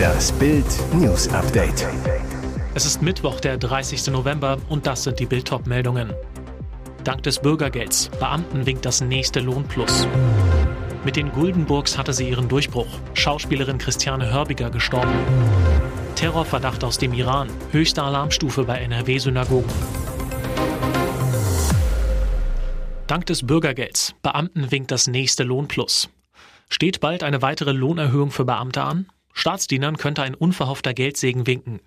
Das Bild News Update. Es ist Mittwoch, der 30. November und das sind die Bild meldungen Dank des Bürgergelds. Beamten winkt das nächste Lohnplus. Mit den Guldenburgs hatte sie ihren Durchbruch. Schauspielerin Christiane Hörbiger gestorben. Terrorverdacht aus dem Iran. Höchste Alarmstufe bei NRW-Synagogen. Dank des Bürgergelds. Beamten winkt das nächste Lohnplus. Steht bald eine weitere Lohnerhöhung für Beamte an? Staatsdienern könnte ein unverhoffter Geldsegen winken.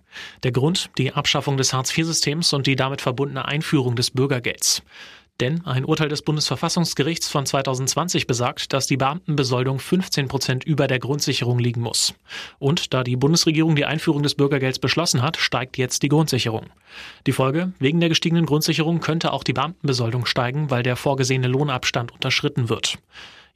Der Grund die Abschaffung des Hartz-IV-Systems und die damit verbundene Einführung des Bürgergelds. Denn ein Urteil des Bundesverfassungsgerichts von 2020 besagt, dass die Beamtenbesoldung 15 Prozent über der Grundsicherung liegen muss. Und da die Bundesregierung die Einführung des Bürgergelds beschlossen hat, steigt jetzt die Grundsicherung. Die Folge, wegen der gestiegenen Grundsicherung könnte auch die Beamtenbesoldung steigen, weil der vorgesehene Lohnabstand unterschritten wird.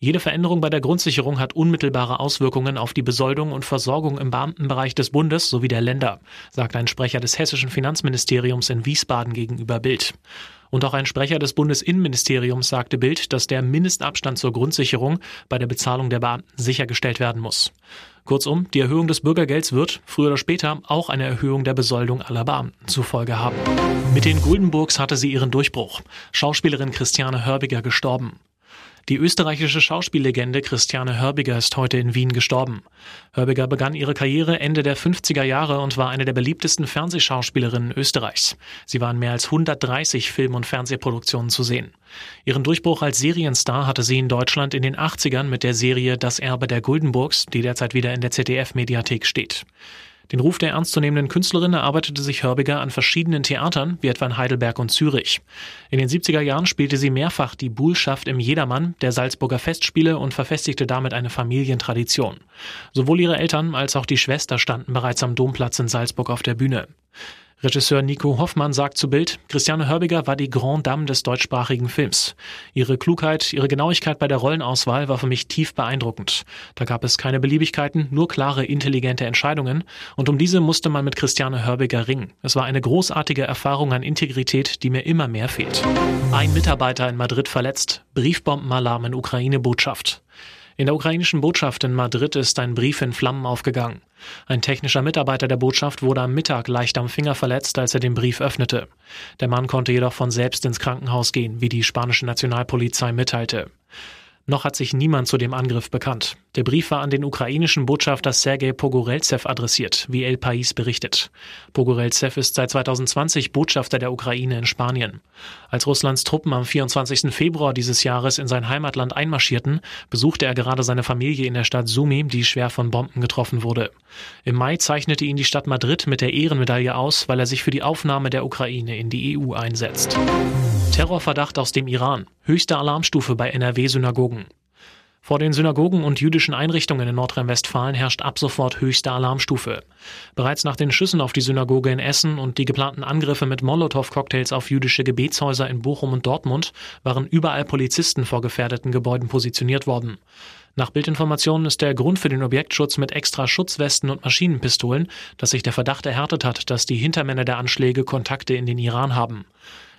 Jede Veränderung bei der Grundsicherung hat unmittelbare Auswirkungen auf die Besoldung und Versorgung im Beamtenbereich des Bundes sowie der Länder, sagt ein Sprecher des hessischen Finanzministeriums in Wiesbaden gegenüber Bild. Und auch ein Sprecher des Bundesinnenministeriums sagte Bild, dass der Mindestabstand zur Grundsicherung bei der Bezahlung der Beamten sichergestellt werden muss. Kurzum, die Erhöhung des Bürgergelds wird, früher oder später, auch eine Erhöhung der Besoldung aller Beamten zur Folge haben. Mit den Guldenburgs hatte sie ihren Durchbruch. Schauspielerin Christiane Hörbiger gestorben. Die österreichische Schauspiellegende Christiane Hörbiger ist heute in Wien gestorben. Hörbiger begann ihre Karriere Ende der 50er Jahre und war eine der beliebtesten Fernsehschauspielerinnen Österreichs. Sie war in mehr als 130 Film- und Fernsehproduktionen zu sehen. Ihren Durchbruch als Serienstar hatte sie in Deutschland in den 80ern mit der Serie Das Erbe der Guldenburgs, die derzeit wieder in der ZDF-Mediathek steht. Den Ruf der ernstzunehmenden Künstlerin erarbeitete sich Hörbiger an verschiedenen Theatern, wie etwa in Heidelberg und Zürich. In den 70er Jahren spielte sie mehrfach die Buhlschaft im Jedermann der Salzburger Festspiele und verfestigte damit eine Familientradition. Sowohl ihre Eltern als auch die Schwester standen bereits am Domplatz in Salzburg auf der Bühne. Regisseur Nico Hoffmann sagt zu Bild, Christiane Hörbiger war die Grand Dame des deutschsprachigen Films. Ihre Klugheit, ihre Genauigkeit bei der Rollenauswahl war für mich tief beeindruckend. Da gab es keine Beliebigkeiten, nur klare, intelligente Entscheidungen. Und um diese musste man mit Christiane Hörbiger ringen. Es war eine großartige Erfahrung an Integrität, die mir immer mehr fehlt. Ein Mitarbeiter in Madrid verletzt. Briefbombenalarm in Ukraine-Botschaft. In der ukrainischen Botschaft in Madrid ist ein Brief in Flammen aufgegangen. Ein technischer Mitarbeiter der Botschaft wurde am Mittag leicht am Finger verletzt, als er den Brief öffnete. Der Mann konnte jedoch von selbst ins Krankenhaus gehen, wie die spanische Nationalpolizei mitteilte. Noch hat sich niemand zu dem Angriff bekannt. Der Brief war an den ukrainischen Botschafter Sergei Pogorelzew adressiert, wie El Pais berichtet. Pogorelzew ist seit 2020 Botschafter der Ukraine in Spanien. Als Russlands Truppen am 24. Februar dieses Jahres in sein Heimatland einmarschierten, besuchte er gerade seine Familie in der Stadt Sumi, die schwer von Bomben getroffen wurde. Im Mai zeichnete ihn die Stadt Madrid mit der Ehrenmedaille aus, weil er sich für die Aufnahme der Ukraine in die EU einsetzt. Terrorverdacht aus dem Iran. Höchste Alarmstufe bei NRW-Synagogen. Vor den Synagogen und jüdischen Einrichtungen in Nordrhein-Westfalen herrscht ab sofort höchste Alarmstufe. Bereits nach den Schüssen auf die Synagoge in Essen und die geplanten Angriffe mit Molotow-Cocktails auf jüdische Gebetshäuser in Bochum und Dortmund waren überall Polizisten vor gefährdeten Gebäuden positioniert worden. Nach Bildinformationen ist der Grund für den Objektschutz mit extra Schutzwesten und Maschinenpistolen, dass sich der Verdacht erhärtet hat, dass die Hintermänner der Anschläge Kontakte in den Iran haben.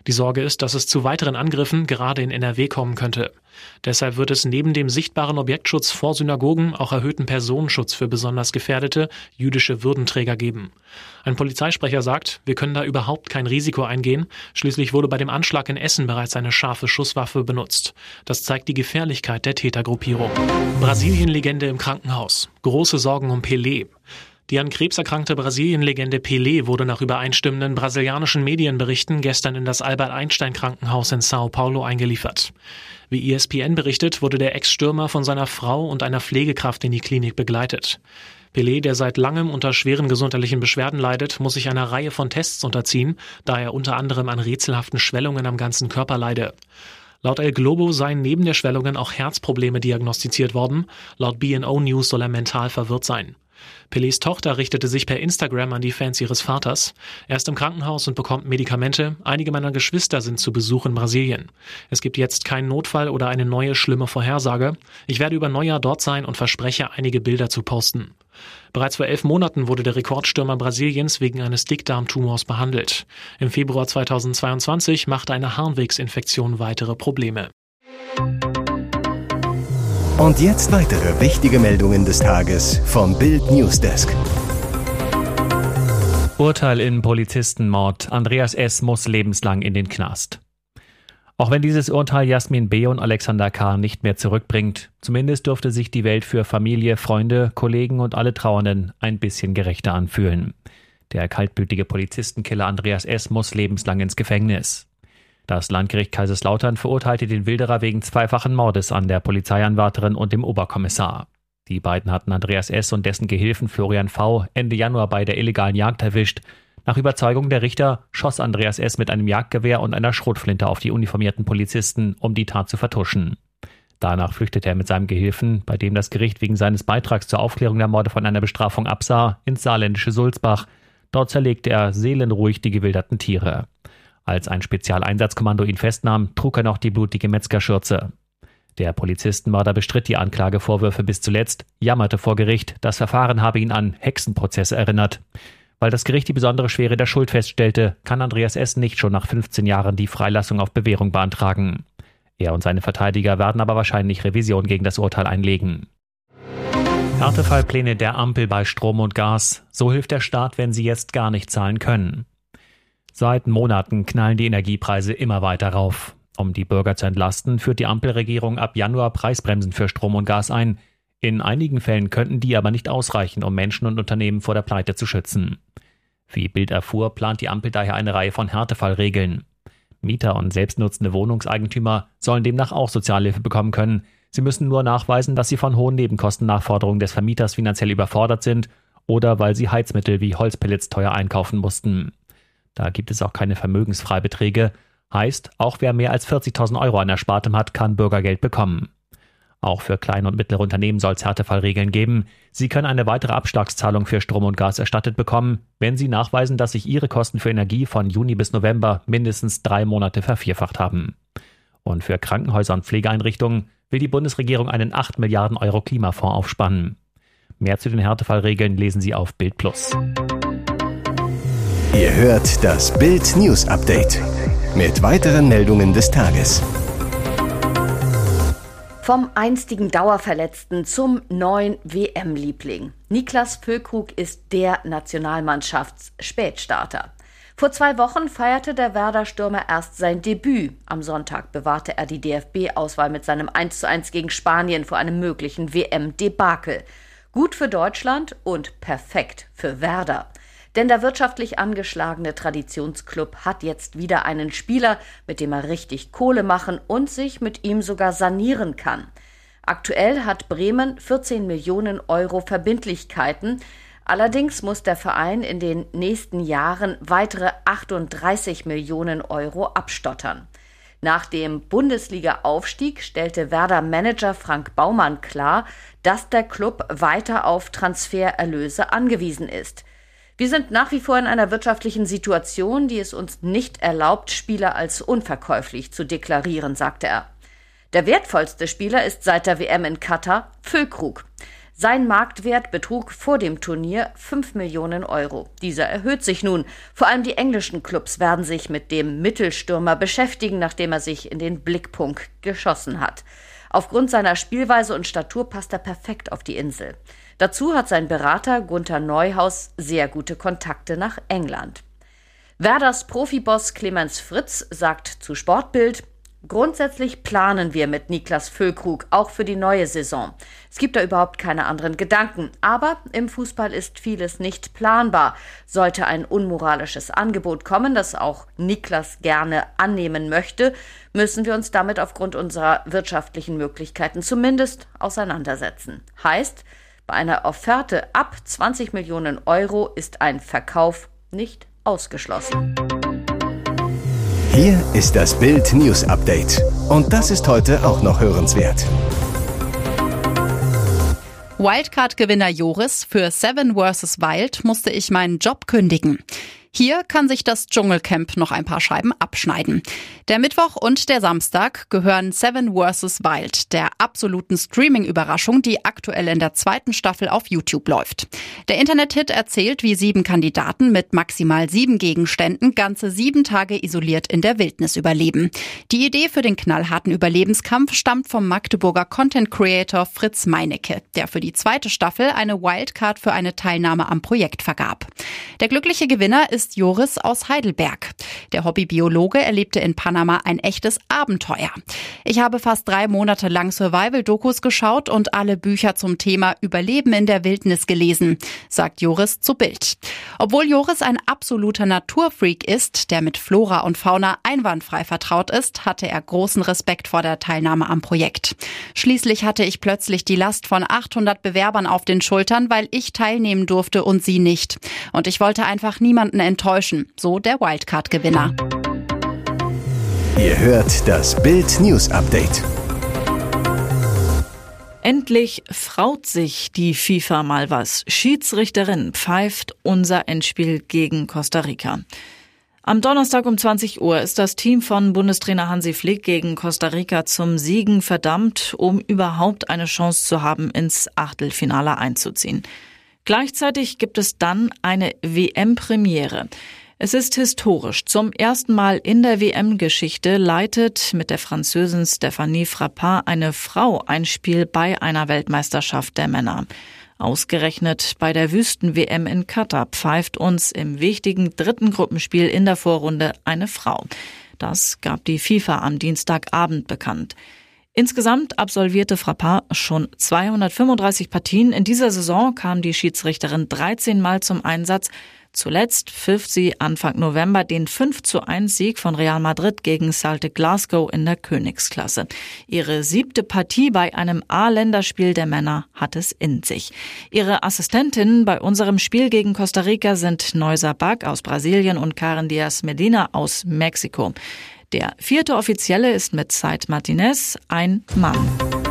Die Sorge ist, dass es zu weiteren Angriffen gerade in NRW kommen könnte. Deshalb wird es neben dem sichtbaren Objektschutz vor Synagogen auch erhöhten Personenschutz für besonders gefährdete jüdische Würdenträger geben. Ein Polizeisprecher sagt, wir können da überhaupt kein Risiko eingehen. Schließlich wurde bei dem Anschlag in Essen bereits eine scharfe Schusswaffe benutzt. Das zeigt die Gefährlichkeit der Tätergruppierung. Brasilien-Legende im Krankenhaus. Große Sorgen um Pelé. Die an Krebs erkrankte Brasilien-Legende Pelé wurde nach übereinstimmenden brasilianischen Medienberichten gestern in das Albert-Einstein-Krankenhaus in Sao Paulo eingeliefert. Wie ESPN berichtet, wurde der Ex-Stürmer von seiner Frau und einer Pflegekraft in die Klinik begleitet. Pelé, der seit langem unter schweren gesundheitlichen Beschwerden leidet, muss sich einer Reihe von Tests unterziehen, da er unter anderem an rätselhaften Schwellungen am ganzen Körper leide. Laut El Globo seien neben der Schwellungen auch Herzprobleme diagnostiziert worden. Laut BNO News soll er mental verwirrt sein. Pelés Tochter richtete sich per Instagram an die Fans ihres Vaters. Er ist im Krankenhaus und bekommt Medikamente. Einige meiner Geschwister sind zu Besuch in Brasilien. Es gibt jetzt keinen Notfall oder eine neue schlimme Vorhersage. Ich werde über Neujahr dort sein und verspreche, einige Bilder zu posten. Bereits vor elf Monaten wurde der Rekordstürmer Brasiliens wegen eines Dickdarmtumors behandelt. Im Februar 2022 machte eine Harnwegsinfektion weitere Probleme. Und jetzt weitere wichtige Meldungen des Tages vom Bild Newsdesk. Urteil in Polizistenmord. Andreas S. muss lebenslang in den Knast. Auch wenn dieses Urteil Jasmin B. und Alexander K. nicht mehr zurückbringt, zumindest dürfte sich die Welt für Familie, Freunde, Kollegen und alle Trauernden ein bisschen gerechter anfühlen. Der kaltblütige Polizistenkiller Andreas S. muss lebenslang ins Gefängnis. Das Landgericht Kaiserslautern verurteilte den Wilderer wegen zweifachen Mordes an der Polizeianwärterin und dem Oberkommissar. Die beiden hatten Andreas S. und dessen Gehilfen Florian V. Ende Januar bei der illegalen Jagd erwischt. Nach Überzeugung der Richter schoss Andreas S. mit einem Jagdgewehr und einer Schrotflinte auf die uniformierten Polizisten, um die Tat zu vertuschen. Danach flüchtete er mit seinem Gehilfen, bei dem das Gericht wegen seines Beitrags zur Aufklärung der Morde von einer Bestrafung absah, ins saarländische Sulzbach. Dort zerlegte er seelenruhig die gewilderten Tiere. Als ein Spezialeinsatzkommando ihn festnahm, trug er noch die blutige Metzgerschürze. Der Polizistenmörder bestritt die Anklagevorwürfe bis zuletzt, jammerte vor Gericht, das Verfahren habe ihn an Hexenprozesse erinnert. Weil das Gericht die besondere Schwere der Schuld feststellte, kann Andreas S. nicht schon nach 15 Jahren die Freilassung auf Bewährung beantragen. Er und seine Verteidiger werden aber wahrscheinlich Revision gegen das Urteil einlegen. Härtefallpläne der Ampel bei Strom und Gas. So hilft der Staat, wenn sie jetzt gar nicht zahlen können. Seit Monaten knallen die Energiepreise immer weiter rauf. Um die Bürger zu entlasten, führt die Ampelregierung ab Januar Preisbremsen für Strom und Gas ein. In einigen Fällen könnten die aber nicht ausreichen, um Menschen und Unternehmen vor der Pleite zu schützen. Wie Bild erfuhr, plant die Ampel daher eine Reihe von Härtefallregeln. Mieter und selbstnutzende Wohnungseigentümer sollen demnach auch Sozialhilfe bekommen können. Sie müssen nur nachweisen, dass sie von hohen Nebenkostennachforderungen des Vermieters finanziell überfordert sind oder weil sie Heizmittel wie Holzpellets teuer einkaufen mussten. Da gibt es auch keine Vermögensfreibeträge Heißt, auch wer mehr als 40.000 Euro an Erspartem hat, kann Bürgergeld bekommen. Auch für kleine und mittlere Unternehmen soll es Härtefallregeln geben. Sie können eine weitere Abschlagszahlung für Strom und Gas erstattet bekommen, wenn Sie nachweisen, dass sich Ihre Kosten für Energie von Juni bis November mindestens drei Monate vervierfacht haben. Und für Krankenhäuser und Pflegeeinrichtungen will die Bundesregierung einen 8 Milliarden Euro Klimafonds aufspannen. Mehr zu den Härtefallregeln lesen Sie auf Bild Plus. Ihr hört das Bild News Update mit weiteren Meldungen des Tages. Vom einstigen Dauerverletzten zum neuen WM-Liebling. Niklas Füllkrug ist der Nationalmannschafts-Spätstarter. Vor zwei Wochen feierte der Werder-Stürmer erst sein Debüt. Am Sonntag bewahrte er die DFB-Auswahl mit seinem 1:1 gegen Spanien vor einem möglichen WM-Debakel. Gut für Deutschland und perfekt für Werder. Denn der wirtschaftlich angeschlagene Traditionsclub hat jetzt wieder einen Spieler, mit dem er richtig Kohle machen und sich mit ihm sogar sanieren kann. Aktuell hat Bremen 14 Millionen Euro Verbindlichkeiten. Allerdings muss der Verein in den nächsten Jahren weitere 38 Millionen Euro abstottern. Nach dem Bundesliga-Aufstieg stellte Werder-Manager Frank Baumann klar, dass der Club weiter auf Transfererlöse angewiesen ist. Wir sind nach wie vor in einer wirtschaftlichen Situation, die es uns nicht erlaubt, Spieler als unverkäuflich zu deklarieren, sagte er. Der wertvollste Spieler ist seit der WM in Katar Füllkrug. Sein Marktwert betrug vor dem Turnier 5 Millionen Euro. Dieser erhöht sich nun. Vor allem die englischen Clubs werden sich mit dem Mittelstürmer beschäftigen, nachdem er sich in den Blickpunkt geschossen hat. Aufgrund seiner Spielweise und Statur passt er perfekt auf die Insel. Dazu hat sein Berater Gunther Neuhaus sehr gute Kontakte nach England. Werders Profiboss Clemens Fritz sagt zu Sportbild, Grundsätzlich planen wir mit Niklas Füllkrug auch für die neue Saison. Es gibt da überhaupt keine anderen Gedanken. Aber im Fußball ist vieles nicht planbar. Sollte ein unmoralisches Angebot kommen, das auch Niklas gerne annehmen möchte, müssen wir uns damit aufgrund unserer wirtschaftlichen Möglichkeiten zumindest auseinandersetzen. Heißt, bei einer Offerte ab 20 Millionen Euro ist ein Verkauf nicht ausgeschlossen. Hier ist das Bild News Update. Und das ist heute auch noch hörenswert. Wildcard-Gewinner Joris für Seven vs. Wild musste ich meinen Job kündigen. Hier kann sich das Dschungelcamp noch ein paar Scheiben abschneiden. Der Mittwoch und der Samstag gehören Seven vs. Wild, der absoluten Streaming-Überraschung, die aktuell in der zweiten Staffel auf YouTube läuft. Der Internethit erzählt, wie sieben Kandidaten mit maximal sieben Gegenständen ganze sieben Tage isoliert in der Wildnis überleben. Die Idee für den knallharten Überlebenskampf stammt vom Magdeburger Content Creator Fritz Meinecke, der für die zweite Staffel eine Wildcard für eine Teilnahme am Projekt vergab. Der glückliche Gewinner ist Joris aus Heidelberg. Der Hobbybiologe erlebte in Panama ein echtes Abenteuer. Ich habe fast drei Monate lang Survival-Dokus geschaut und alle Bücher zum Thema Überleben in der Wildnis gelesen, sagt Joris zu Bild. Obwohl Joris ein absoluter Naturfreak ist, der mit Flora und Fauna einwandfrei vertraut ist, hatte er großen Respekt vor der Teilnahme am Projekt. Schließlich hatte ich plötzlich die Last von 800 Bewerbern auf den Schultern, weil ich teilnehmen durfte und sie nicht. Und ich wollte einfach niemanden enttäuschen, so der Wildcard-Gewinner. Ihr hört das Bild News Update. Endlich fraut sich die FIFA mal was. Schiedsrichterin pfeift unser Endspiel gegen Costa Rica. Am Donnerstag um 20 Uhr ist das Team von Bundestrainer Hansi Flick gegen Costa Rica zum Siegen verdammt, um überhaupt eine Chance zu haben, ins Achtelfinale einzuziehen. Gleichzeitig gibt es dann eine WM-Premiere. Es ist historisch. Zum ersten Mal in der WM-Geschichte leitet mit der Französin Stéphanie Frappard eine Frau ein Spiel bei einer Weltmeisterschaft der Männer. Ausgerechnet bei der Wüsten-WM in Katar pfeift uns im wichtigen dritten Gruppenspiel in der Vorrunde eine Frau. Das gab die FIFA am Dienstagabend bekannt. Insgesamt absolvierte Frappard schon 235 Partien. In dieser Saison kam die Schiedsrichterin 13 Mal zum Einsatz. Zuletzt pfiff sie Anfang November den 5 zu 1 Sieg von Real Madrid gegen Celtic Glasgow in der Königsklasse. Ihre siebte Partie bei einem A-Länderspiel der Männer hat es in sich. Ihre Assistentinnen bei unserem Spiel gegen Costa Rica sind Neusa Bag aus Brasilien und Karen Diaz Medina aus Mexiko. Der vierte Offizielle ist mit Said Martinez ein Mann.